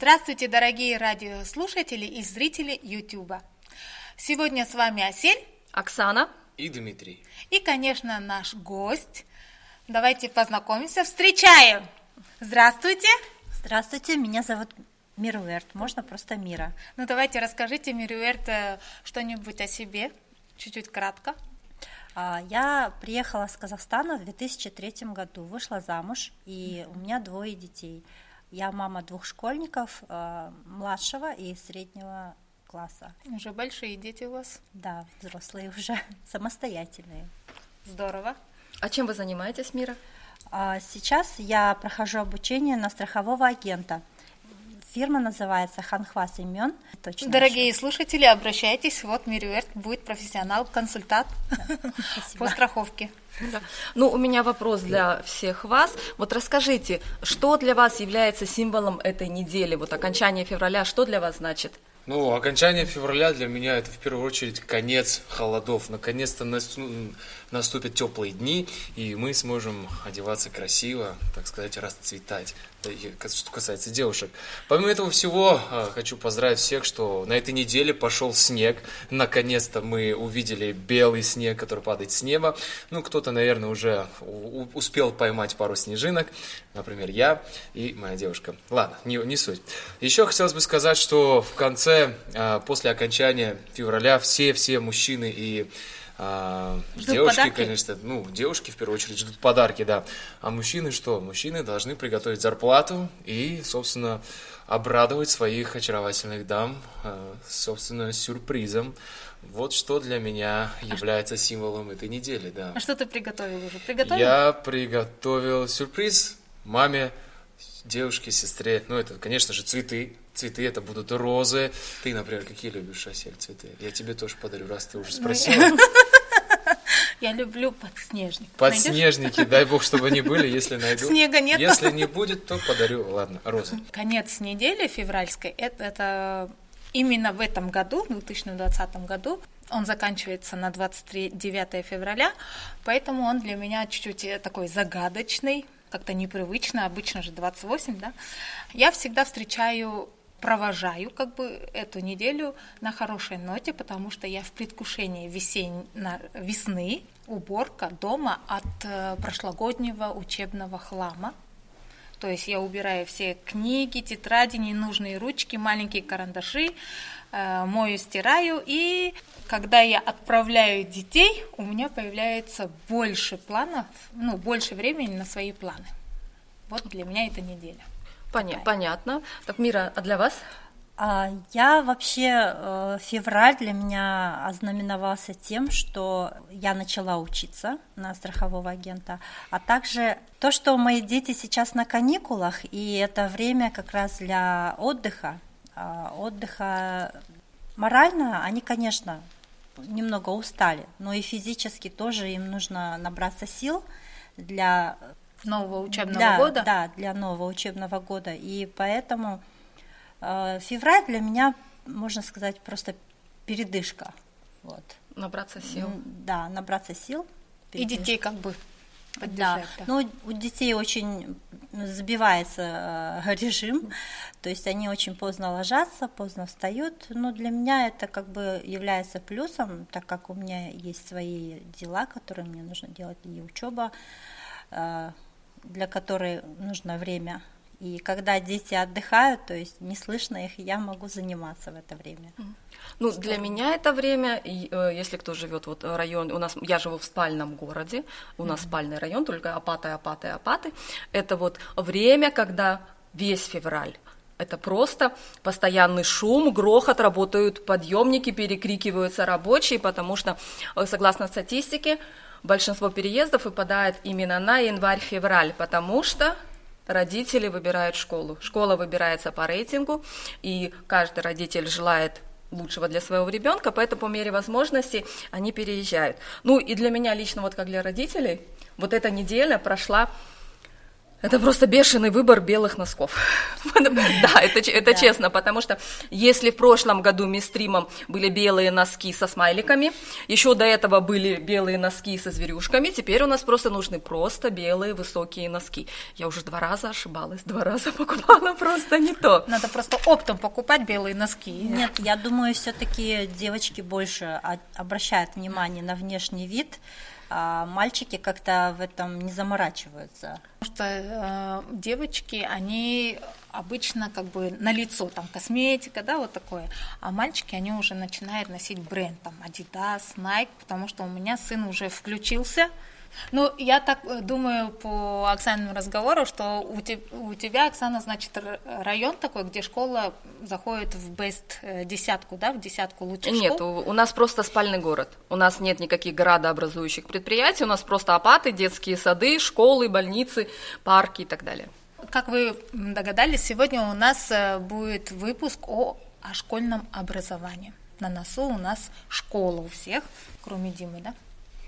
Здравствуйте, дорогие радиослушатели и зрители YouTube. Сегодня с вами Асель, Оксана и Дмитрий. И, конечно, наш гость. Давайте познакомимся. Встречаем! Здравствуйте! Здравствуйте, меня зовут Мируэрт. Можно просто Мира. Ну, давайте расскажите, Мируэрт, э, что-нибудь о себе, чуть-чуть кратко. А, я приехала с Казахстана в 2003 году, вышла замуж, и у меня двое детей. Я мама двух школьников, э, младшего и среднего класса. Уже большие дети у вас? Да, взрослые уже, самостоятельные. Здорово. А чем вы занимаетесь, Мира? А, сейчас я прохожу обучение на страхового агента – Фирма называется Ханхва Семен. Точно Дорогие еще. слушатели, обращайтесь. Вот Мируэрт будет профессионал-консультант по страховке. Да. Ну, у меня вопрос для всех вас. Вот расскажите, что для вас является символом этой недели? Вот окончание февраля, что для вас значит? Ну, окончание февраля для меня это в первую очередь конец холодов. Наконец-то наступят теплые дни, и мы сможем одеваться красиво, так сказать, расцветать что касается девушек. Помимо этого всего, а, хочу поздравить всех, что на этой неделе пошел снег. Наконец-то мы увидели белый снег, который падает с неба. Ну, кто-то, наверное, уже успел поймать пару снежинок. Например, я и моя девушка. Ладно, не, не суть. Еще хотелось бы сказать, что в конце, а, после окончания февраля, все-все мужчины и а, девушки, подарки? конечно, ну, девушки в первую очередь ждут подарки, да. А мужчины что? Мужчины должны приготовить зарплату и, собственно, обрадовать своих очаровательных дам, а, собственно, сюрпризом. Вот что для меня а является а символом этой недели, да. А что ты приготовил уже? Приготовил? Я приготовил сюрприз маме, девушке, сестре. Ну, это, конечно же, цветы. Цветы это будут розы. Ты, например, какие любишь, Асель, цветы? Я тебе тоже подарю, раз ты уже спросила. Я люблю подснежник. Подснежники, дай бог, чтобы они были, если найду. Снега нет. Если не будет, то подарю, ладно, розы. Конец недели февральской, это, это именно в этом году, в 2020 году, он заканчивается на 29 февраля, поэтому он для меня чуть-чуть э, такой загадочный, как-то непривычно, обычно же 28, да. Я всегда встречаю провожаю как бы эту неделю на хорошей ноте, потому что я в предвкушении весень... весны, уборка дома от э, прошлогоднего учебного хлама. То есть я убираю все книги, тетради, ненужные ручки, маленькие карандаши, э, мою, стираю. И когда я отправляю детей, у меня появляется больше планов, ну, больше времени на свои планы. Вот для меня это неделя. Поня- понятно. Так, Мира, а для вас? А, я вообще, э, февраль для меня ознаменовался тем, что я начала учиться на страхового агента, а также то, что мои дети сейчас на каникулах, и это время как раз для отдыха, а, отдыха морально, они, конечно, немного устали, но и физически тоже им нужно набраться сил для нового учебного для, года? Да, для нового учебного года. И поэтому э, февраль для меня, можно сказать, просто передышка. Вот. Набраться сил. Да, набраться сил. Передышка. И детей как бы да. да. Ну, у детей очень сбивается э, режим, то есть они очень поздно ложатся, поздно встают. Но для меня это как бы является плюсом, так как у меня есть свои дела, которые мне нужно делать, и учеба, э, для которой нужно время. И когда дети отдыхают, то есть не слышно их, я могу заниматься в это время. Ну, для меня это время, э, если кто живет вот район, у нас, я живу в спальном городе, у нас mm-hmm. спальный район, только Апаты, Апаты, Апаты. Это вот время, когда весь февраль это просто постоянный шум, грохот, работают подъемники, перекрикиваются рабочие, потому что, э, согласно статистике, большинство переездов выпадает именно на январь-февраль, потому что родители выбирают школу. Школа выбирается по рейтингу, и каждый родитель желает лучшего для своего ребенка, поэтому по мере возможности они переезжают. Ну и для меня лично, вот как для родителей, вот эта неделя прошла Это просто бешеный выбор белых носков. Да, это, это честно, потому что если в прошлом году мистримом были белые носки со смайликами, еще до этого были белые носки со зверюшками, теперь у нас просто нужны просто белые высокие носки. Я уже два раза ошибалась, два раза покупала просто не то. Надо просто оптом покупать белые носки. Нет, я думаю, все-таки девочки больше обращают внимание на внешний вид, а мальчики как-то в этом не заморачиваются. Потому что э, девочки, они обычно как бы на лицо, там косметика, да, вот такое, а мальчики, они уже начинают носить бренд, там Adidas, Nike, потому что у меня сын уже включился, ну, я так э, думаю по Оксаниному разговору, что у, te, у тебя, Оксана, значит, район такой, где школа заходит в бест э, десятку, да, в десятку лучших Нет, школ? у, у нас просто спальный город. У нас нет никаких городообразующих предприятий, у нас просто апаты, детские сады, школы, больницы, парки и так далее. Как вы догадались, сегодня у нас э, будет выпуск о, о школьном образовании. На носу у нас школа у всех, кроме Димы, да?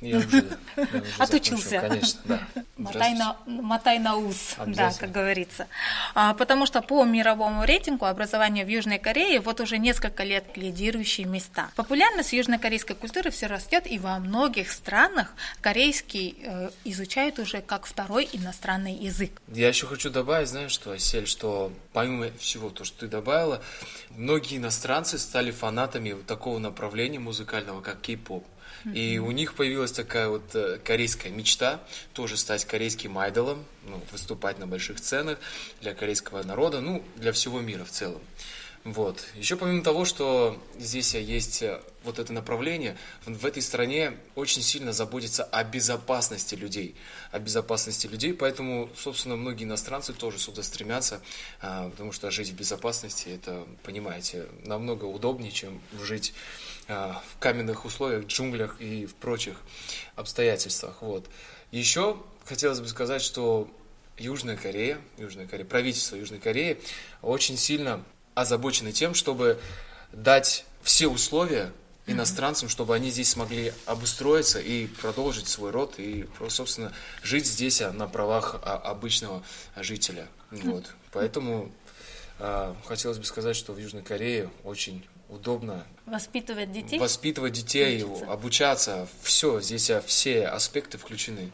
Я уже, я уже Отучился. Закончил, конечно, да. Мотай на, мотай на ус, да, как говорится. А, потому что по мировому рейтингу образование в Южной Корее вот уже несколько лет лидирующие места. Популярность южнокорейской культуры все растет, и во многих странах корейский э, изучают уже как второй иностранный язык. Я еще хочу добавить, знаешь, что, Асель, что помимо всего то, что ты добавила, многие иностранцы стали фанатами такого направления музыкального, как кей-поп. И у них появилась такая вот э, корейская мечта тоже стать корейским айдолом, ну, выступать на больших сценах для корейского народа, ну, для всего мира в целом. Вот. Еще помимо того, что здесь есть э, вот это направление, в этой стране очень сильно заботится о безопасности людей, о безопасности людей, поэтому, собственно, многие иностранцы тоже сюда стремятся, а, потому что жить в безопасности, это, понимаете, намного удобнее, чем жить в каменных условиях, джунглях и в прочих обстоятельствах. Вот. Еще хотелось бы сказать, что Южная Корея, Южная Корея, правительство Южной Кореи очень сильно озабочено тем, чтобы дать все условия иностранцам, чтобы они здесь смогли обустроиться и продолжить свой род и, собственно, жить здесь на правах а, обычного жителя. Вот. Поэтому э, хотелось бы сказать, что в Южной Корее очень удобно воспитывать детей, воспитывать детей, учиться. обучаться, все здесь все аспекты включены.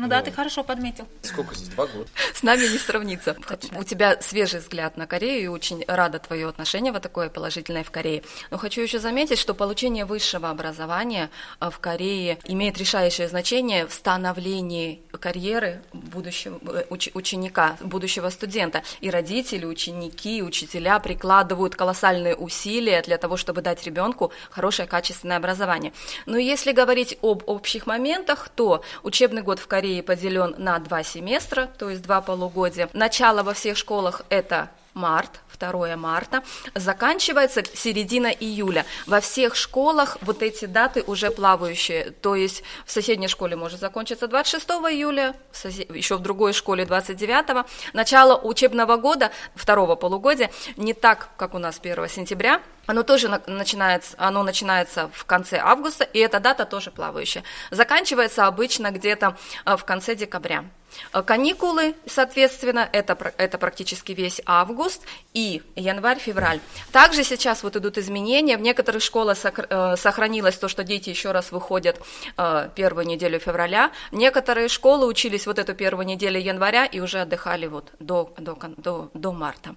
Ну да, ты хорошо подметил. Сколько здесь? Два года. С нами не сравнится. У тебя свежий взгляд на Корею, и очень рада твое отношение вот такое положительное в Корее. Но хочу еще заметить, что получение высшего образования а, в Корее имеет решающее значение в становлении карьеры будущего э, уч, ученика, будущего студента. И родители, ученики, учителя прикладывают колоссальные усилия для того, чтобы дать ребенку хорошее качественное образование. Но если говорить об общих моментах, то учебный год в Корее Кореи поделен на два семестра, то есть два полугодия. Начало во всех школах это март, 2 марта, заканчивается середина июля. Во всех школах вот эти даты уже плавающие, то есть в соседней школе может закончиться 26 июля, в сосед... еще в другой школе 29. Начало учебного года, второго полугодия, не так, как у нас 1 сентября, оно тоже начинается, оно начинается в конце августа, и эта дата тоже плавающая. Заканчивается обычно где-то а, в конце декабря. А, каникулы, соответственно, это, это практически весь август и январь-февраль. Также сейчас вот идут изменения. В некоторых школах э, сохранилось то, что дети еще раз выходят э, первую неделю февраля. Некоторые школы учились вот эту первую неделю января и уже отдыхали вот до, до, до, до марта.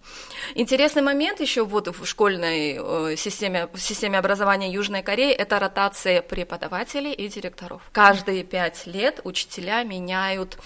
Интересный момент еще вот в школьной э, системе, в системе образования Южной Кореи – это ротация преподавателей и директоров. Каждые пять лет учителя меняют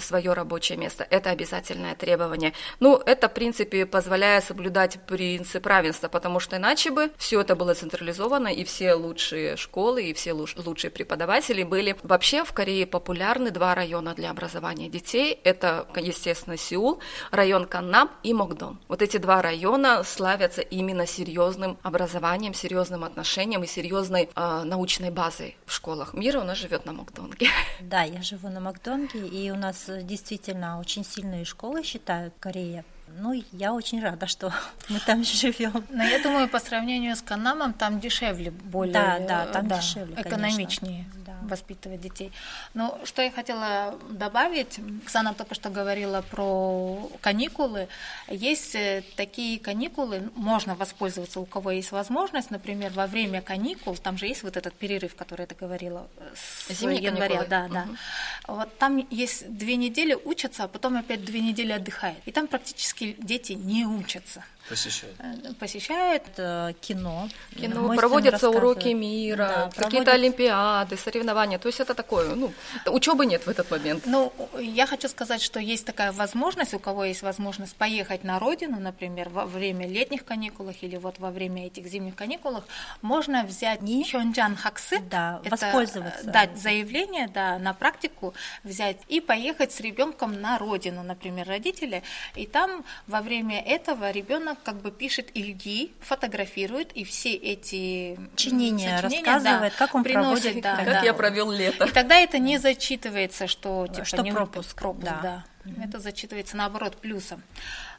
свое рабочее место. Это обязательное требование. Ну, это, в принципе, позволяет соблюдать принцип равенства, потому что иначе бы все это было централизовано, и все лучшие школы, и все лучшие преподаватели были. Вообще в Корее популярны два района для образования детей. Это, естественно, Сеул, район Каннам и Мокдон. Вот эти два района славятся именно серьезным образованием, серьезным отношением и серьезной э, научной базой в школах мира. У нас живет на Макдонге. Да, я живу на Макдонге, и у нас действительно очень сильные школы считают Корея. Ну, я очень рада, что мы там живем. Но я думаю, по сравнению с Канамом, там дешевле, более да, да, там да, дешевле, экономичнее. Да. Воспитывать детей. Но что я хотела добавить, Оксана только что говорила про каникулы. Есть э, такие каникулы, можно воспользоваться, у кого есть возможность, например, во время каникул, там же есть вот этот перерыв, который ты говорила, с Зимние января, каникулы. да, да. Вот там есть две недели учатся, а потом опять две недели отдыхают. И там практически дети не учатся. Посещает. Э, Посещают Это кино. Кино, сын проводятся уроки мира, Да, какие-то олимпиады, соревнования. То есть это такое, ну, учебы нет в этот момент. Ну, я хочу сказать, что есть такая возможность, у кого есть возможность поехать на родину, например, во время летних каникул или вот во время этих зимних каникул, можно взять И- Хёнджан Хаксы, Да, это, воспользоваться. э, дать заявление, да, на практику взять и поехать с ребенком на родину, например, родители, и там во время этого ребенок как бы пишет ильги, фотографирует, и все эти сочинения, рассказывает, как он приносит, проводит да. Как да. я провел лето. И тогда это не зачитывается, что типа Что не пропуск, пропуск, да. да. Это зачитывается наоборот плюсом.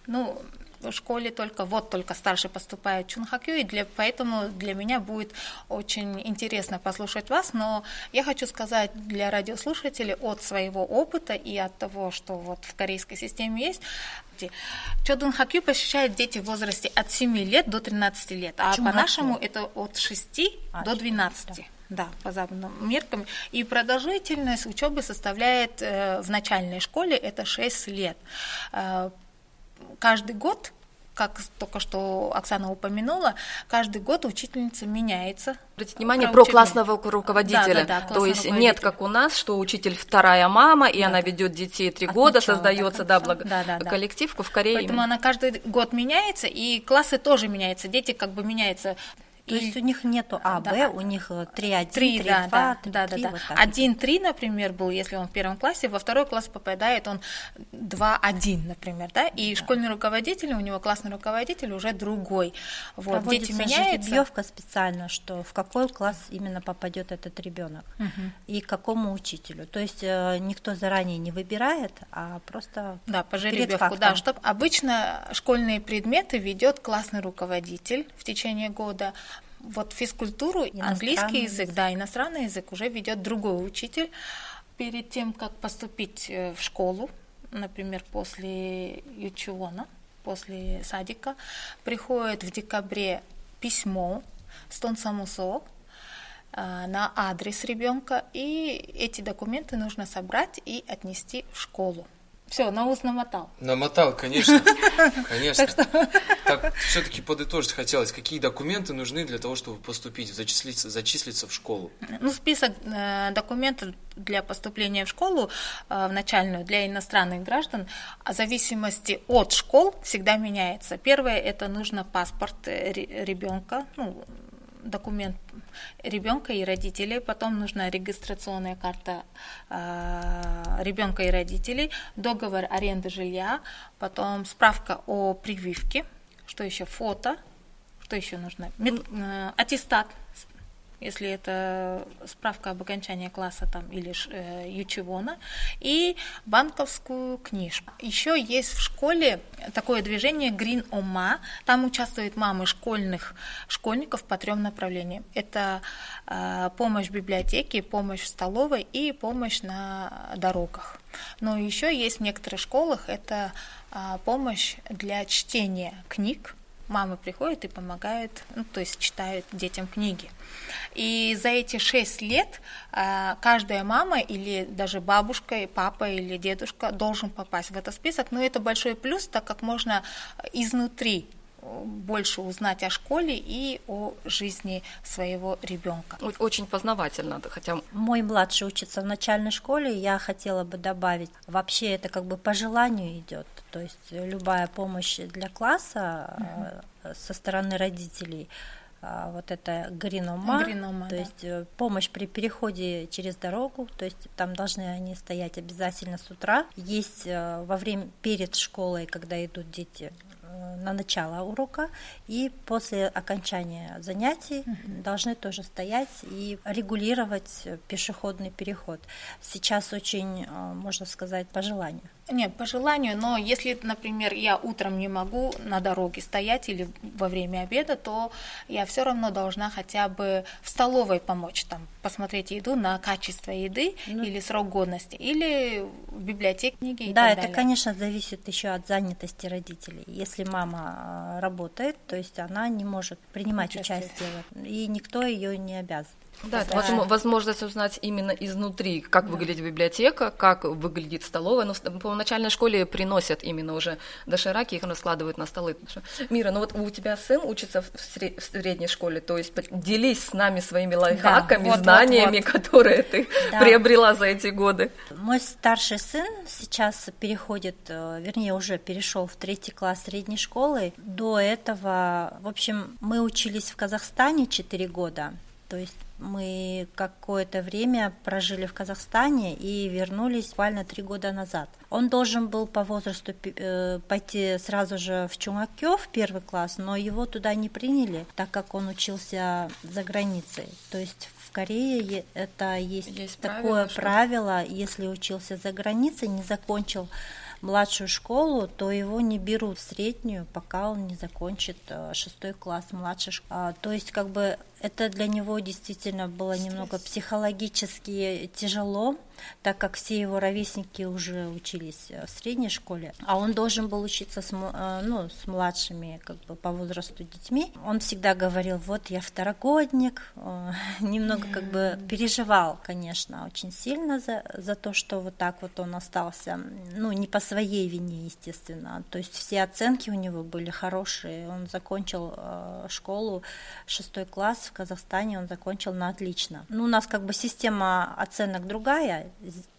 Ну, в школе только вот только старший поступает в Чунхакю, и для, поэтому для меня будет очень интересно послушать вас, но я хочу сказать для радиослушателей от своего опыта и от того, что вот в корейской системе есть, Чодун Хакю посещают дети в возрасте от 7 лет до 13 лет, а по-нашему это от 6 А, до 12. Да, по западным меркам. И продолжительность учебы составляет э, в начальной школе это 6 лет. Э, каждый год, как только что Оксана упомянула, каждый год учительница меняется. Обратите внимание Про про классного руководителя. Да, да, да, То классный есть нет, как у нас, что учитель вторая мама, и Да, она да. ведет детей три От года, начала создается да, благо- Да, да, да. коллектив. В Корее Поэтому она каждый год меняется, и классы тоже меняются. Дети как бы меняются. То И- есть у них нету А, Да. Б, у них 3-1, Три, 3-2, да, да, да, да, 3-3, да. вот так. Один-три, например, был, если он в первом классе, во второй класс попадает он 2-1, например, да, и школьный руководитель, у него классный руководитель уже другой. Вот, дети меняются. жеребьевка специально, что в какой класс именно попадет этот ребенок и к какому учителю. То есть э, никто заранее не выбирает, а просто Да, по жеребьевку, да, чтобы обычно школьные предметы ведет классный руководитель в течение года. Вот физкультуру, английский язык, да, иностранный язык уже ведет другой учитель. Перед тем, как поступить э, в школу, например, после ючиона, после садика, приходит в декабре письмо с Тонсамусо на адрес ребенка, и эти документы нужно собрать и отнести в школу. Все, на ус намотал. Намотал, конечно. Конечно. Так, все-таки подытожить хотелось, какие документы нужны для того, чтобы поступить, зачислиться, зачислиться в школу. Ну, список э, документов для поступления в школу, э, в начальную, для иностранных граждан, в зависимости от школ всегда меняется. Первое, это нужно паспорт ребенка, ну, документ ребенка и родителей, потом нужна регистрационная карта э, ребенка и родителей, договор аренды жилья, потом справка о прививке, что еще фото, что еще нужно, Мед- э, аттестат, если это справка об окончании класса там или э, ючевона, и банковскую книжку. Еще есть в школе такое движение Green Oma, там участвуют мамы школьных школьников по трем направлениям. Это э, помощь в библиотеке, помощь в столовой и помощь на дорогах. Но еще есть в некоторых школах это э, помощь для чтения книг, мамы приходят и помогают, ну, то есть читают детям книги. И за эти шесть лет а, каждая мама или даже бабушка, и папа или дедушка должен попасть в этот список. Но это большой плюс, так как можно изнутри больше узнать о школе и о жизни своего ребенка. Очень познавательно, да, хотя Мой младший учится в начальной школе, я хотела бы добавить, вообще это как бы по желанию идет, то есть любая помощь для класса э, со стороны родителей, а, вот это гринома, Гринома, то да. есть э, помощь при переходе через дорогу, то есть там должны они стоять обязательно с утра. Есть э, во время перед школой, когда идут дети э, на начало урока, и после окончания занятий угу. должны тоже стоять и регулировать пешеходный переход. Сейчас очень, э, можно сказать, по желанию. Нет, по желанию, но если, например, я утром не могу на дороге стоять или во время обеда, то я все равно должна хотя бы в столовой помочь, там, посмотреть еду на качество еды ну, или срок годности, или в библиотеке книги Да, это, далее. конечно, зависит еще от занятости родителей. Если мама э, работает, то есть она не может принимать участие, участие и никто ее не обязан. Да, это возможность узнать именно изнутри, как да. выглядит библиотека, как выглядит столовая. Ну, по начальной школе приносят именно уже дошираки, их раскладывают на столы. Мира, ну вот у тебя сын учится в средней школе, то есть делись с нами своими лайфхаками, да, вот, знаниями, вот, вот. которые ты да. приобрела за эти годы. Мой старший сын сейчас переходит, э, вернее, уже перешел в третий класс средней школы. До этого, в общем, мы учились в Казахстане 4 года. То есть мы какое-то время прожили в Казахстане и вернулись буквально три года назад. Он должен был по возрасту э, пойти сразу же в Чунгакё, в первый класс, но его туда не приняли, так как он учился за границей. То есть в Корее это есть, есть такое правило, правило, если учился за границей, не закончил младшую школу, то его не берут в среднюю, пока он не закончит э, шестой класс младшей школы. А, то есть как бы это для него действительно было немного психологически тяжело, так как все его ровесники уже учились э, в средней школе, а он должен был учиться с, э, ну, с младшими как бы по возрасту детьми. Он всегда говорил, вот я второгодник, э, немного как бы переживал, конечно, очень сильно за, за то, что вот так вот он остался, ну, не по своей вине, естественно, то есть все оценки у него были хорошие, он закончил школу, шестой класс, в Казахстане он закончил на отлично. Ну, у нас как бы система оценок другая.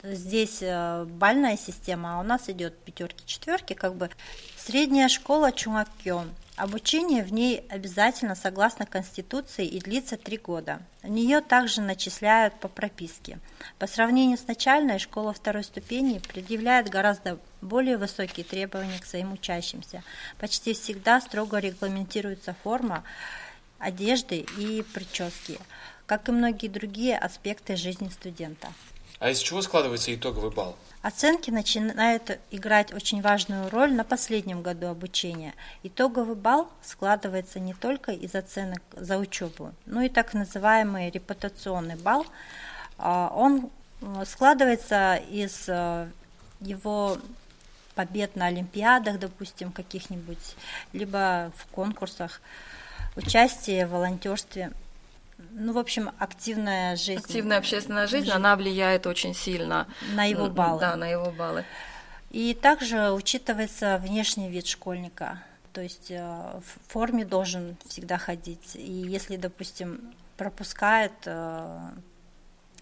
Здесь э, бальная система, а у нас идет пятерки, четверки, как бы средняя школа Чунгаккён. Обучение в ней обязательно согласно Конституции и длится три года. В нее также начисляют по прописке. По сравнению с начальной, школа второй ступени предъявляет гораздо более высокие требования к своим учащимся. Почти всегда строго регламентируется форма, одежды и прически, как и многие другие аспекты жизни студента. А из чего складывается итоговый балл? Оценки начинают играть очень важную роль на последнем году обучения. Итоговый балл складывается не только из оценок за учебу, но и так называемый репутационный балл. А, он складывается из э, его побед на олимпиадах, допустим, каких-нибудь, либо в конкурсах участие в волонтерстве. Ну, в общем, активная жизнь. Активная общественная жизнь, жизнь, она влияет очень сильно. На его баллы. Да, на его баллы. И также учитывается внешний вид школьника. То есть э, в форме должен всегда ходить. И если, допустим, пропускает, э,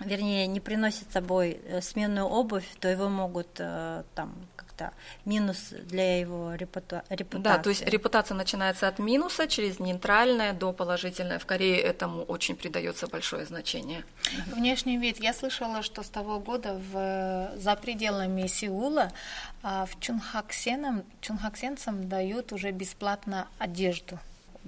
вернее, не приносит с собой э, сменную обувь, то его могут там как-то минус для его репута- репутации. Да, то есть репутация начинается от минуса через нейтральное до положительное. В Корее этому очень придается большое значение. Внешний вид. Я слышала, что с того года в, за пределами Сеула а, в Чунхаксенам, чунхаксенцам дают уже бесплатно одежду.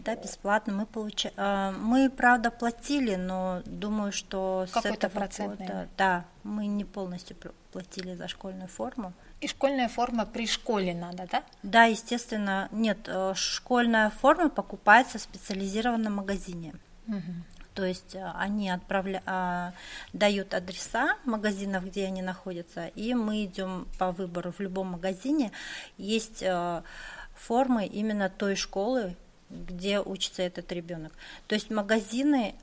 Да, бесплатно. Мы получаем. Мы, правда, платили, но думаю, что с этого процент, года, да, мы не полностью платили за школьную форму. И школьная форма при школе надо, да? Да, естественно. Нет, э, школьная форма покупается в специализированном магазине. Угу. То есть э, они отправля... А, дают адреса магазинов, где они находятся, и мы идем по выбору в любом магазине. Есть э, формы именно той школы, где учится этот ребенок. То есть магазины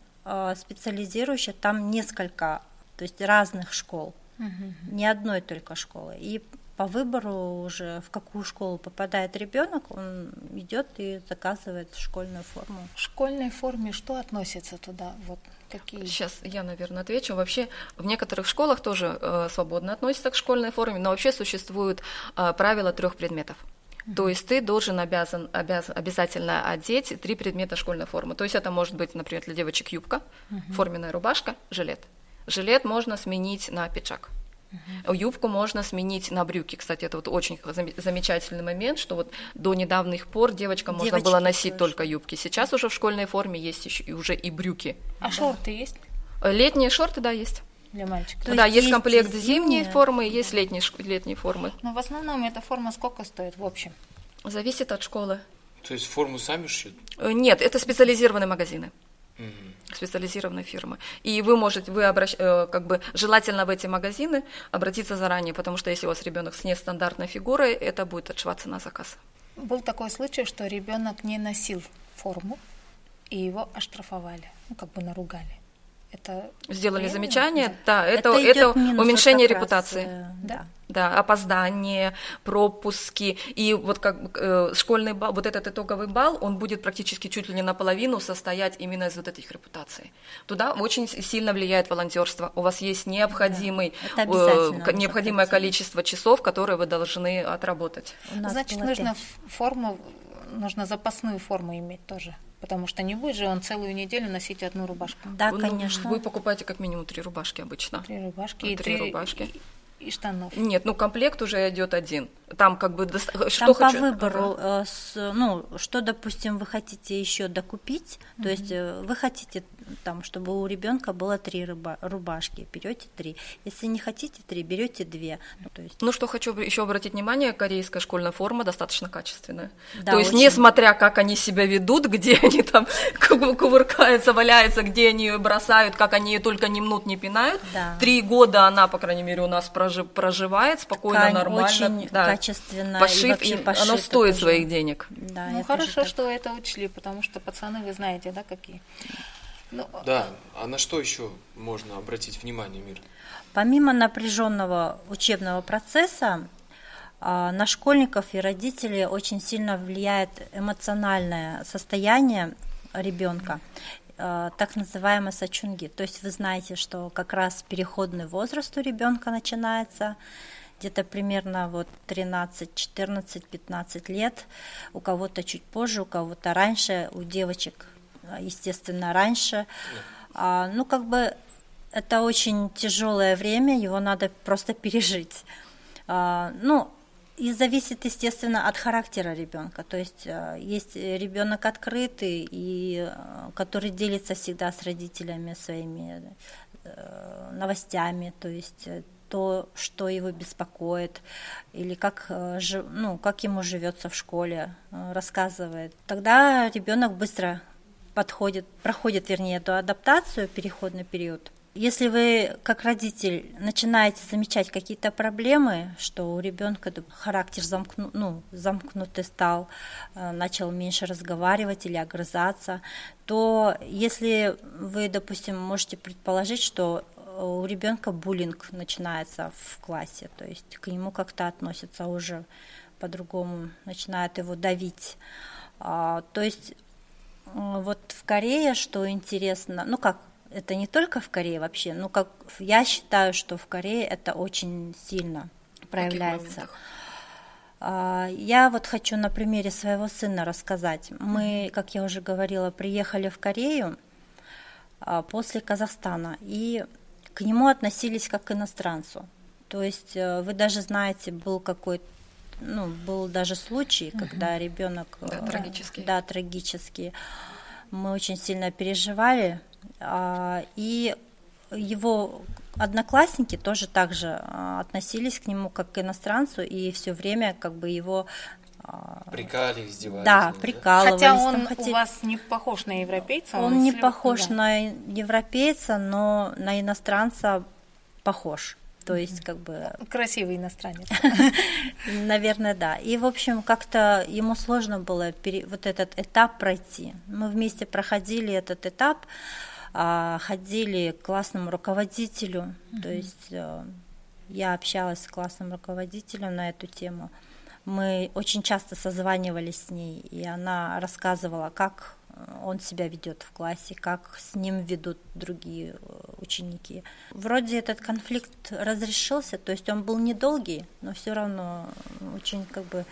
специализирующие, там несколько, то есть разных школ, угу. не одной только школы. И по выбору уже в какую школу попадает ребенок, он идет и заказывает школьную форму. В школьной форме что относится туда? Вот какие? Сейчас я, наверное, отвечу. Вообще в некоторых школах тоже э, свободно относятся к школьной форме, но вообще существуют э, правила трех предметов. То есть ты должен обязан, обязан обязательно одеть три предмета школьной формы. То есть это может быть, например, для девочек юбка, uh-huh. форменная рубашка, жилет. Жилет можно сменить на пиджак. Юбку можно сменить на брюки. Кстати, это вот очень замечательный момент, что вот до недавних пор девочкам Девочки можно было носить тоже. только юбки. Сейчас уже в школьной форме есть еще, уже и брюки. А да. шорты есть? Летние шорты, да, есть для мальчиков. То да, есть, есть комплект зимней формы, есть летние, летние формы. Но в основном эта форма сколько стоит в общем? Зависит от школы. То есть форму сами шьют? Э, нет, это специализированные магазины. Угу. Специализированные фирмы. И вы можете, вы обращ, э, как бы желательно в эти магазины обратиться заранее, потому что если у вас ребенок с нестандартной фигурой, это будет отшиваться на заказ. Был такой случай, что ребенок не носил форму, и его оштрафовали, ну как бы наругали это сделали замечание, да, это, это, это уменьшение репутации. Раз, да. Да, опоздание, пропуски. И вот как э, школьный бал, вот этот итоговый бал, он будет практически чуть ли не наполовину состоять именно из вот этих репутаций. Туда очень сильно влияет волонтерство. У вас есть необходимый, да, э, необходимое количество часов, которые вы должны отработать. Значит, нужно форму, нужно запасную форму иметь тоже потому что не будет же он целую неделю носить одну рубашку. Да, ну, конечно. Вы покупаете как минимум три рубашки обычно. Три рубашки. и три рубашки. И, и штанов. Нет, ну комплект уже идет один. Там как бы доста... Там что по хочу... выбору, ага. Э, с, ну что, допустим, вы хотите еще докупить, mm-hmm. то есть э, вы хотите там, чтобы у ребенка было три рыба, рубашки, берете три. Если не хотите три, берете две. Ну, то есть... ну что хочу еще обратить внимание, корейская школьная форма достаточно качественная. Да, то есть очень... несмотря как они себя ведут, где они там кувыркаются, валяются, где они ее бросают, как они ее только не мнут, не пинают, да. три года она, по крайней мере, у нас проживает спокойно, Ткань нормально. Очень да. качественно. Пошив, и, и оно стоит своих денег. Да, ну хорошо, что это учли, потому что пацаны, вы знаете, да, какие. Ну, да, а на что еще можно обратить внимание, Мир? Помимо напряженного учебного процесса, а, на школьников и родителей очень сильно влияет эмоциональное состояние ребенка, а, так называемые сачунги. То есть вы знаете, что как раз переходный возраст у ребенка начинается где-то примерно вот 13, 14, 15 лет, у кого-то чуть позже, у кого-то раньше, у девочек естественно, раньше. А, ну, как бы это очень тяжелое время, его надо просто пережить. А, ну, и зависит, естественно, от характера ребенка. То есть а, есть ребенок открытый, и который делится всегда с родителями своими э, новостями, то есть э, то, что его беспокоит, или как, э, ну, как ему живется в школе, рассказывает. Тогда ребенок быстро подходит, проходит, вернее, эту адаптацию, переходный период. Если вы, как родитель, начинаете замечать какие-то проблемы, что у ребенка характер замкну, ну, замкнутый стал, э, начал меньше разговаривать или огрызаться, то если вы, допустим, можете предположить, что э, у ребенка буллинг начинается в классе, то есть к нему как-то относятся уже по-другому, начинают его давить. А, то есть вот в Корее, что интересно, ну как, это не только в Корее вообще, ну как я считаю, что в Корее это очень сильно проявляется. А, я вот хочу на примере своего сына рассказать. Мы, как я уже говорила, приехали в Корею а, после Казахстана, и к нему относились как к иностранцу. То есть э, вы даже знаете, был какой-то ну, был даже случай, угу. когда ребенок... Да, э, трагический. Да, трагический. Мы очень сильно переживали. А, и его одноклассники тоже так же а, относились к нему как к иностранцу и все время как бы его а, Прикали, издевались. Да, прикалывались. Хотя он там, хотя... у вас не похож на европейца. Он, он не похож да. на европейца, но на иностранца похож. То есть, как бы... Красивый иностранец. Наверное, да. И, в общем, как-то ему сложно было пере... вот этот этап пройти. Мы вместе проходили этот этап, а, ходили к классному руководителю. То есть э, я общалась с классным руководителем на эту тему. Мы очень часто созванивались с ней, и она рассказывала, как он себя ведет в классе, как с ним ведут другие э, ученики. Вроде этот конфликт разрешился, то есть он был недолгий, но все равно очень как бы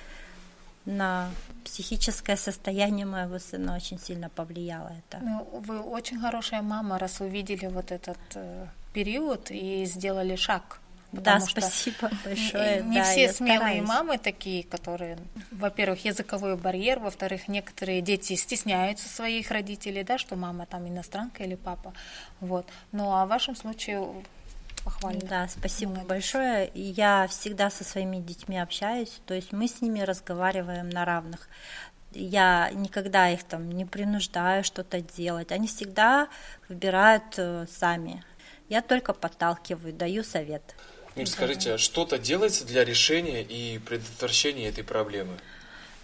на психическое состояние моего сына очень сильно повлияло это. Ну, вы очень хорошая мама, раз увидели вот этот э, период и сделали шаг Да, что спасибо большое. Не да, все смелые стараюсь. мамы такие, которые, во-первых, языковой барьер, во-вторых, некоторые дети стесняются своих родителей, да, что мама там иностранка или папа. Вот. Ну а в вашем случае похвально. Да, спасибо Молодец. большое. Я всегда со своими детьми общаюсь, то есть мы с ними разговариваем на равных. Я никогда их там не принуждаю что-то делать. Они всегда выбирают э, сами. Я только подталкиваю, даю совет. Ну, скажите, а что-то делается для решения и предотвращения этой проблемы?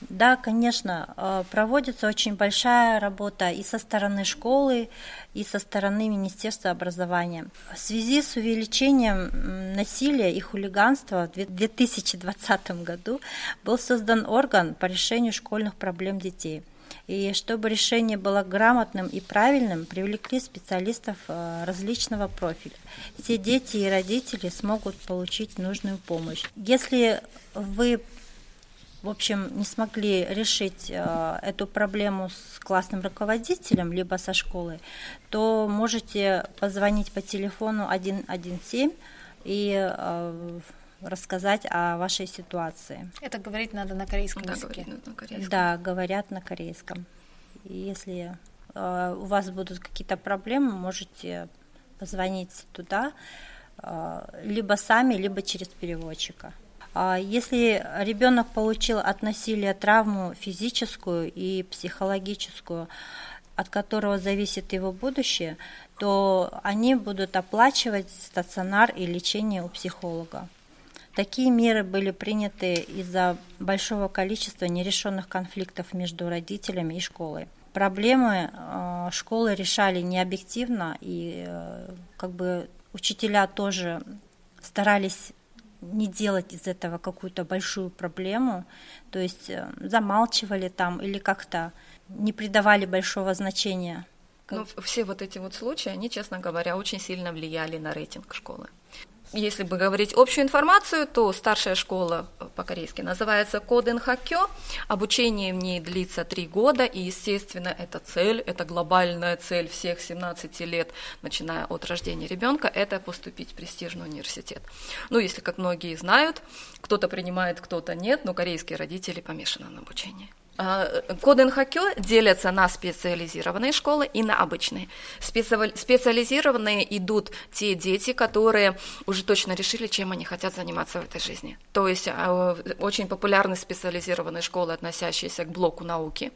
Да, конечно, э, проводится очень большая работа и со стороны школы, и со стороны Министерства образования. В связи с увеличением насилия и хулиганства в две- 2020 году был создан орган по решению школьных проблем детей. И чтобы решение было грамотным и правильным, привлекли специалистов э, различного профиля. Все дети и родители смогут получить нужную помощь. Если вы в общем, не смогли решить э, эту проблему с классным руководителем, либо со школой, то можете позвонить по телефону 117 и э, рассказать о вашей ситуации. Это говорить надо на корейском Да, языке. на корейском. Да, говорят на корейском. И если э, у вас будут какие-то проблемы, можете позвонить туда, э, либо сами, либо через переводчика. А Если ребенок получил от насилия травму физическую и психологическую, от которого зависит его будущее, то они будут оплачивать стационар и лечение у психолога. Такие меры были приняты из-за большого количества нерешенных конфликтов между родителями и школой. Проблемы э, школы решали не объективно, и э, как бы учителя тоже старались не делать из этого какую-то большую проблему, то есть э, замалчивали там или как-то не придавали большого значения. Ну, все вот эти вот случаи, они, честно говоря, очень сильно влияли на рейтинг школы. Если бы говорить общую информацию, то старшая школа э, по-корейски называется Коден Хакё. Обучение в ней длится три года, и, естественно, это цель, это глобальная цель всех 17 лет, начиная от рождения ребенка, это поступить в престижный университет. Ну, если, как многие знают, кто-то принимает, кто-то нет, но корейские родители помешаны на обучении. А, Коден Хакё делятся на специализированные школы и на обычные. Специали- Специализированные идут те дети, которые уже точно решили, чем они хотят заниматься в этой жизни. То есть а, очень популярны специализированные школы, относящиеся к блоку науки,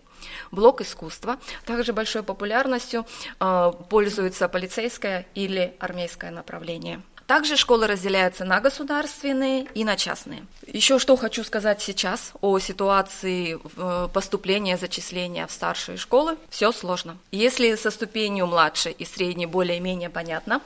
блок искусства. Также большой популярностью а, пользуется полицейское или армейское направление. Также школы разделяются на государственные и на частные. Еще что хочу сказать сейчас о ситуации э, поступления, зачисления в старшие школы. Все сложно. Если со ступенью младшей и средней более-менее понятно,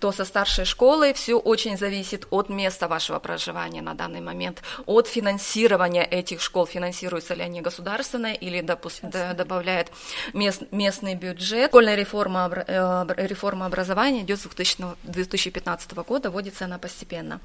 то со старшей школой все очень зависит от места вашего проживания на данный момент, от финансирования этих школ, финансируются ли они государственные или допус- д- добавляет мест- местный бюджет. Школьная реформа, э, реформа образования идет с 2000 2015 года, вводится она постепенно.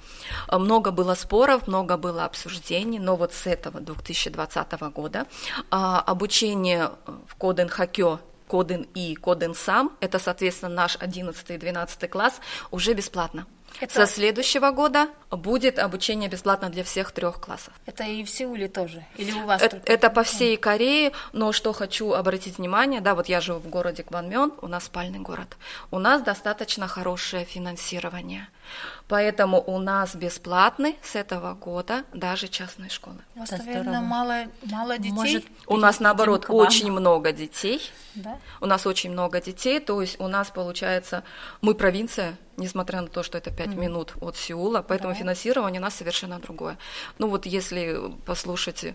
Э, Много было споров, много было обсуждений, но вот с этого 2020 года а, обучение в Коден Хакё Коден И, Коден Сам, это, соответственно, наш 11 и 12 класс, уже бесплатно. Это- Со следующего года будет обучение бесплатно для всех трех классов. Это и в Сеуле тоже? Или у вас Э- только? Это по всей Корее, но что хочу обратить внимание, да, вот я живу в городе Кванмён, у нас спальный город. У нас достаточно хорошее финансирование, поэтому у нас бесплатны с этого года даже частные школы. У вас, наверное, мало, мало детей? Может, У нас, наоборот, очень много детей. Да? У нас очень много детей, то есть у нас получается, мы провинция, несмотря на то, что это 5 минут от Сеула, поэтому Да. финансирование у нас совершенно другое. Ну вот если послушать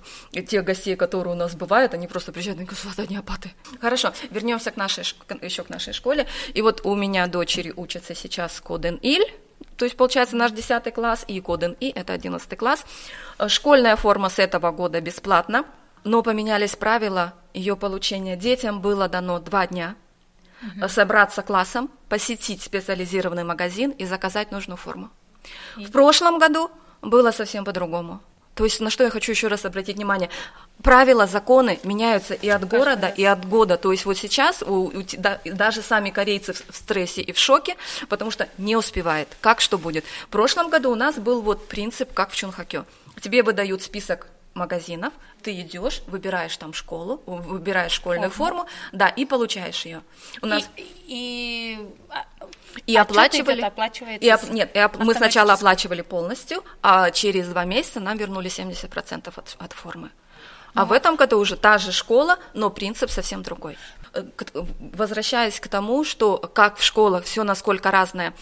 тех гостей, которые у нас бывают, они просто приезжают и говорят, «Господи, одни опаты. Хорошо, вернемся к нашей, еще к нашей школе. И вот у меня дочери учатся сейчас Коден Иль, то есть, получается, наш 10 класс и Коден И, это 11 класс. Э, Школьная форма с этого года бесплатна, но поменялись правила ее получения. Детям было дано два дня э, собраться классом, посетить специализированный магазин и заказать нужную форму. В прошлом году было совсем по-другому. То есть на что я хочу еще раз обратить внимание. Правила, законы меняются и от города, и от года. То есть вот сейчас у, у, да, даже сами корейцы в, стрессе и в шоке, потому что не успевает. Как что будет? В прошлом году у нас был вот принцип, как в Чунхакё. Тебе выдают список магазинов, ты идешь, выбираешь там школу, выбираешь школьную форму, форму да, и получаешь ее. У нас и, и и а оплачивали. И, оп, нет, и оп, мы сначала оплачивали полностью, а через два месяца нам вернули 70% от, от формы. А в этом году уже та же школа, но принцип совсем другой. Э, возвращаясь к тому, что как в школах все насколько разное,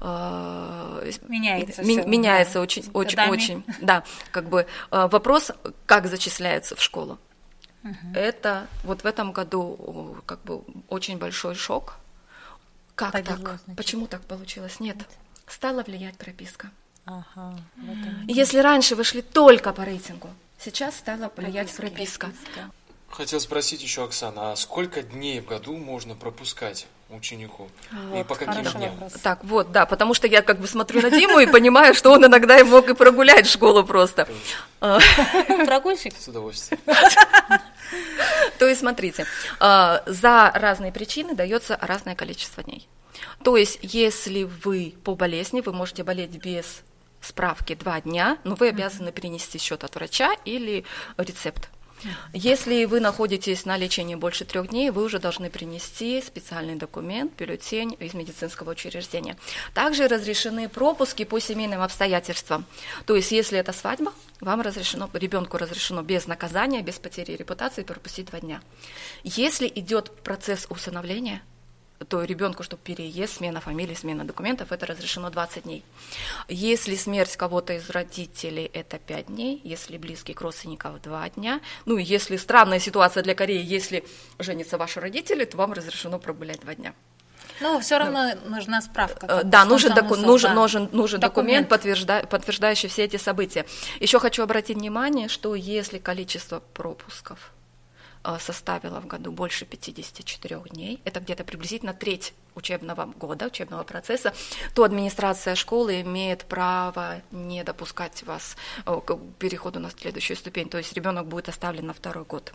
э, меняется, ми, меняется да, очень, очень, очень, да, как бы э, вопрос, как зачисляется в школу. Угу. Это вот в этом году как бы очень большой шок, как Повезло, так? Значит. Почему так получилось? Нет. Нет. Стала влиять прописка. Ага, вот Если раньше вы шли только по рейтингу, сейчас стала влиять прописка. прописка. Хотел спросить еще, Оксана, а сколько дней в году можно пропускать ученику? Вот, и по каким дням? Вопрос. Так, вот, да, потому что я как бы смотрю на Диму и понимаю, что он иногда и мог и прогулять школу просто. Прогульщик? С удовольствием. То есть, смотрите, а, за разные причины дается разное количество дней. То есть, если вы по болезни, вы можете болеть без справки два дня, но вы обязаны принести счет от врача или рецепт. Если вы находитесь на лечении больше трех дней, вы уже должны принести специальный документ, бюллетень из медицинского учреждения. Также разрешены пропуски по семейным обстоятельствам. То есть, если это свадьба, вам разрешено, ребенку разрешено без наказания, без потери репутации пропустить два дня. Если идет процесс усыновления, то ребенку, чтобы переезд, смена фамилии, смена документов, это разрешено 20 дней. Если смерть кого-то из родителей, это 5 дней, если близких родственников 2 дня. Ну и если странная ситуация для Кореи, если женятся ваши родители, то вам разрешено прогулять 2 дня. Ну, все равно да. нужна справка. Э, да, нужен, доку- нужен, да. нужен, нужен документ, документ подтвержда- подтверждающий все эти события. Еще хочу обратить внимание, что если количество пропусков составила в году больше 54 дней, это где-то приблизительно треть учебного года, учебного процесса, то администрация школы имеет право не допускать вас э, к переходу на следующую ступень, то есть ребенок будет оставлен на второй год.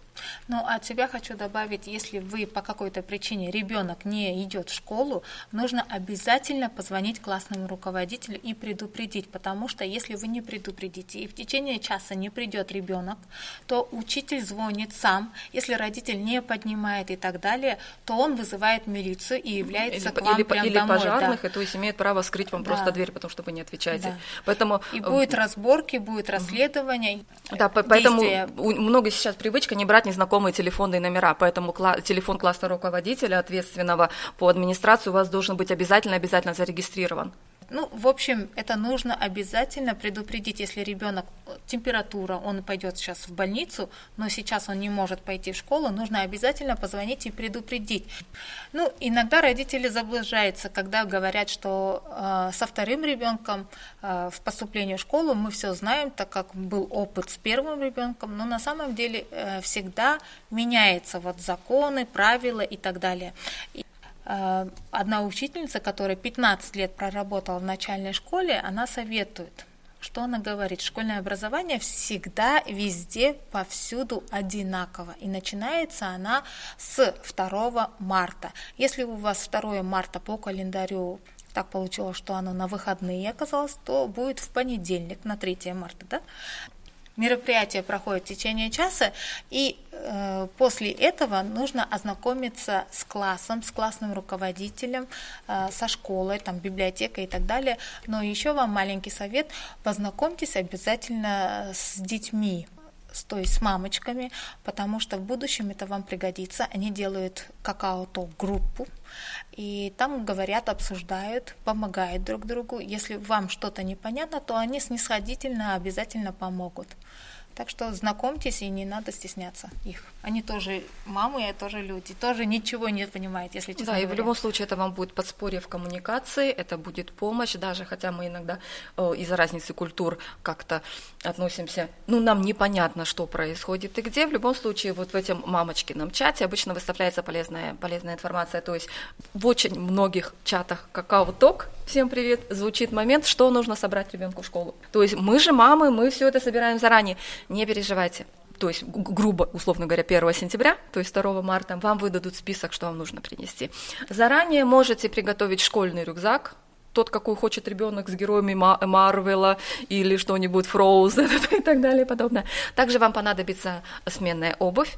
Ну, от себя хочу добавить, если вы по какой-то причине ребенок не идет в школу, нужно обязательно позвонить классному руководителю и предупредить, потому что если вы не предупредите и в течение часа не придет ребенок, то учитель звонит сам, если родитель не поднимает и так далее, то он вызывает милицию и является или, к вам или, прям или домой, пожарных, да. и то есть имеет право скрыть вам да. просто дверь, потому что вы не отвечаете. Да. Поэтому и будет э, разборки, будет расследование. Да, поэтому много сейчас привычка не брать незнакомые телефонные номера, поэтому кла- телефон класса руководителя ответственного по администрации у вас должен быть обязательно обязательно зарегистрирован. Ну, в общем, это нужно обязательно предупредить, если ребенок температура, он пойдет сейчас в больницу, но сейчас он не может пойти в школу, нужно обязательно позвонить и предупредить. Ну, иногда родители заблуждаются, когда говорят, что э, со вторым ребенком э, в поступлении в школу мы все знаем, так как был опыт с первым ребенком, но на самом деле э, всегда меняются вот законы, правила и так далее. Э, одна учительница, которая 15 лет проработала в начальной школе, она советует, что она говорит, школьное образование всегда, везде, повсюду одинаково. И начинается она с 2 марта. Если у вас 2 марта по календарю так получилось, что оно на выходные оказалось, то будет в понедельник, на 3 марта, да? Мероприятие проходит в течение часа, и э, после этого нужно ознакомиться с классом, с классным руководителем, э, со школой, там, библиотекой и так далее. Но еще вам маленький совет, познакомьтесь обязательно с детьми, то есть с мамочками, потому что в будущем это вам пригодится. Они делают какао-то группу, и там говорят, обсуждают, помогают друг другу. Если вам что-то непонятно, то они снисходительно обязательно помогут. Так что знакомьтесь, и не надо стесняться их. Они тоже мамы, и тоже люди, тоже ничего не понимают, если честно Да, говоря. и в любом случае это вам будет подспорье в коммуникации, это будет помощь, даже хотя мы иногда э, из-за разницы культур как-то относимся, ну, нам непонятно, что происходит и где, в любом случае вот в этом мамочкином чате обычно выставляется полезная, полезная информация, то есть В очень многих чатах какао ток, всем привет, звучит момент, что нужно собрать ребенку в школу. То есть мы же мамы, мы все это собираем заранее. Не переживайте то есть грубо, условно говоря, 1 сентября, то есть 2 марта, вам выдадут список, что вам нужно принести. Заранее можете приготовить школьный рюкзак, тот, какой хочет ребенок с героями Марвела или что-нибудь Frozen и так далее и подобное. Также вам понадобится сменная обувь,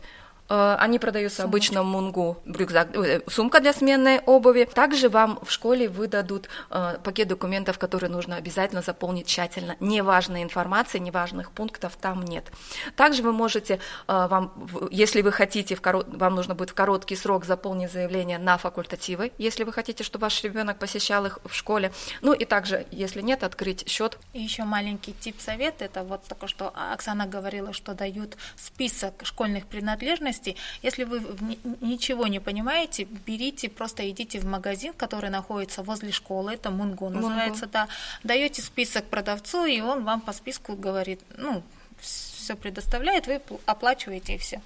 они продаются Сумочка. обычно Мунгу, рюкзак, э, сумка для сменной обуви. Также вам в школе выдадут э, пакет документов, которые нужно обязательно заполнить тщательно. Неважной информации, неважных пунктов там нет. Также вы можете, вам, если вы хотите, в корот, вам нужно будет в короткий срок заполнить заявление на факультативы, если вы хотите, чтобы ваш ребенок посещал их в школе. Ну и также, если нет, открыть счет. И еще маленький тип совет, это вот только что Оксана говорила, что дают список школьных принадлежностей, ценностей. Если вы ничего не понимаете, берите, просто идите в магазин, который находится возле школы, это Мунго называется, Мунго. да, даете список продавцу, и он вам по списку говорит, ну, все предоставляет, вы оплачиваете и все.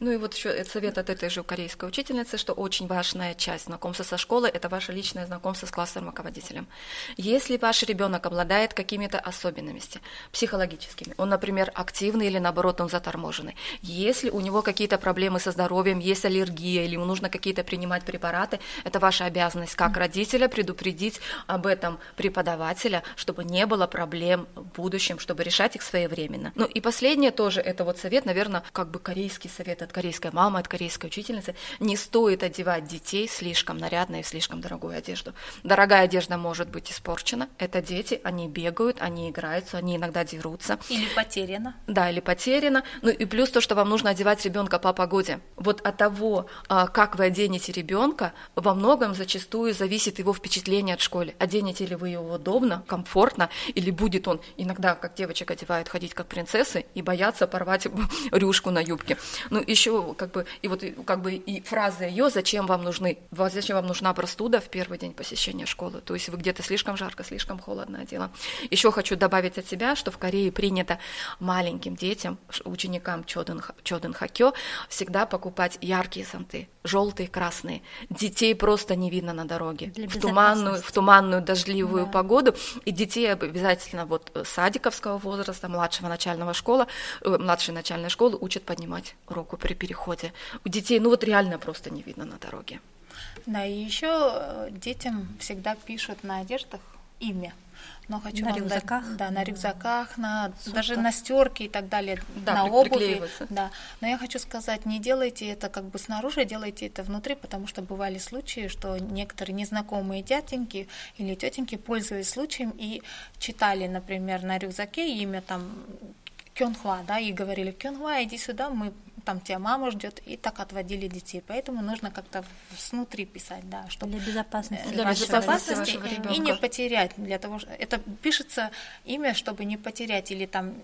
Ну и вот еще совет от этой же корейской учительницы, что очень важная часть знакомства со школой – это ваше личное знакомство с классным руководителем. Если ваш ребенок обладает какими-то особенностями психологическими, он, например, активный или наоборот он заторможенный, если у него какие-то проблемы со здоровьем, есть аллергия или ему нужно какие-то принимать препараты, это ваша обязанность как родителя предупредить об этом преподавателя, чтобы не было проблем в будущем, чтобы решать их своевременно. Ну и последнее тоже, это вот совет, наверное, как бы корейский совет от корейской мамы, от корейской учительницы, не стоит одевать детей слишком нарядно и в слишком дорогую одежду. Дорогая одежда может быть испорчена. Это дети, они бегают, они играются, они иногда дерутся. Или потеряно. Да, или потеряно. Ну и плюс то, что вам нужно одевать ребенка по погоде. Вот от того, а, как вы оденете ребенка, во многом зачастую зависит его впечатление от школы. Оденете ли вы его удобно, комфортно, или будет он иногда, как девочек одевают, ходить как принцессы и бояться порвать рюшку на юбке. Ну еще как бы, и вот как бы и фраза ее, зачем вам нужны, зачем вам нужна простуда в первый день посещения школы, то есть вы где-то слишком жарко, слишком холодно одела. Еще хочу добавить от себя, что в Корее принято маленьким детям, ученикам Чоден, Чоден Хакё, всегда покупать яркие зонты, желтые, красные. Детей просто не видно на дороге. в туманную, в туманную дождливую да. погоду. И детей обязательно вот садиковского возраста, младшего начального школа, э, младшей начальной школы учат поднимать руку при переходе. У детей, ну вот реально просто не видно на дороге. Да, и еще э, детям всегда пишут на одеждах имя. Но хочу на вам рюкзаках, дать, да, на рюкзаках, на даже на стерке и так далее, да, на обуви, да. Но я хочу сказать, не делайте это как бы снаружи, делайте это внутри, потому что бывали случаи, что некоторые незнакомые дяденьки или тетеньки пользовались случаем и читали, например, на рюкзаке имя там Кёнхуа, да, и говорили, Кёнхуа, иди сюда, мы там тебя мама ждет, и так отводили детей. Поэтому нужно как-то снутри писать, да, чтобы для безопасности, для безопасности и не потерять. Для того, что это пишется имя, чтобы не потерять или там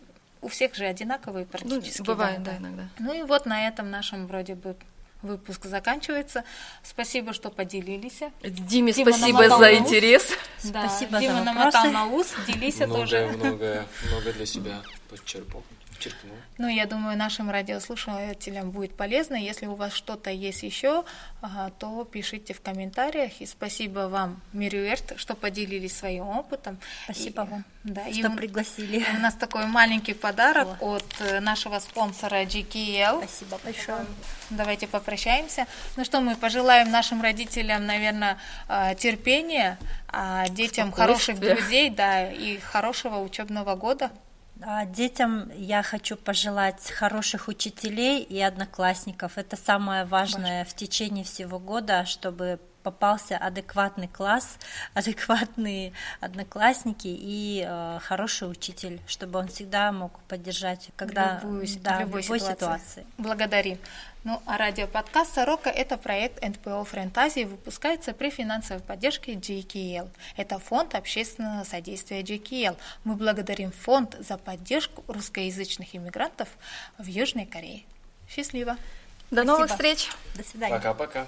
у всех же одинаковые ну, практически. Ну, бывает, да, да, иногда. Ну и вот на этом нашем вроде бы выпуск заканчивается. Спасибо, что поделились. Диме Дима спасибо за интерес. Да, спасибо Дима за намотал на ус, делись много, тоже. Много, много для себя подчерпал подчеркну. Ну, я думаю, нашим радиослушателям будет полезно. Если у вас что-то есть еще, то пишите в комментариях. И спасибо вам, Мирюэрт, что поделились своим опытом. Спасибо и, вам, да, что и пригласили. У нас такой маленький подарок О. от э, нашего спонсора GKL. Спасибо большое. Давайте попрощаемся. Ну что, мы пожелаем нашим родителям, наверное, э, терпения, а детям хороших друзей, да, и хорошего учебного года. А детям я хочу пожелать хороших учителей и одноклассников. Это самое важное в течение всего года, чтобы попался адекватный класс, адекватные одноклассники и э, хороший учитель, чтобы он всегда мог поддержать, когда любую, да, любой, любой ситуации. ситуации. Благодарим. Ну, а радиоподкаст «Сорока» — это проект НПО «Френтазии», выпускается при финансовой поддержке GKL. Это фонд общественного содействия GKL. Мы благодарим фонд за поддержку русскоязычных иммигрантов в Южной Корее. Счастливо! До Спасибо. новых встреч! До свидания! Пока-пока!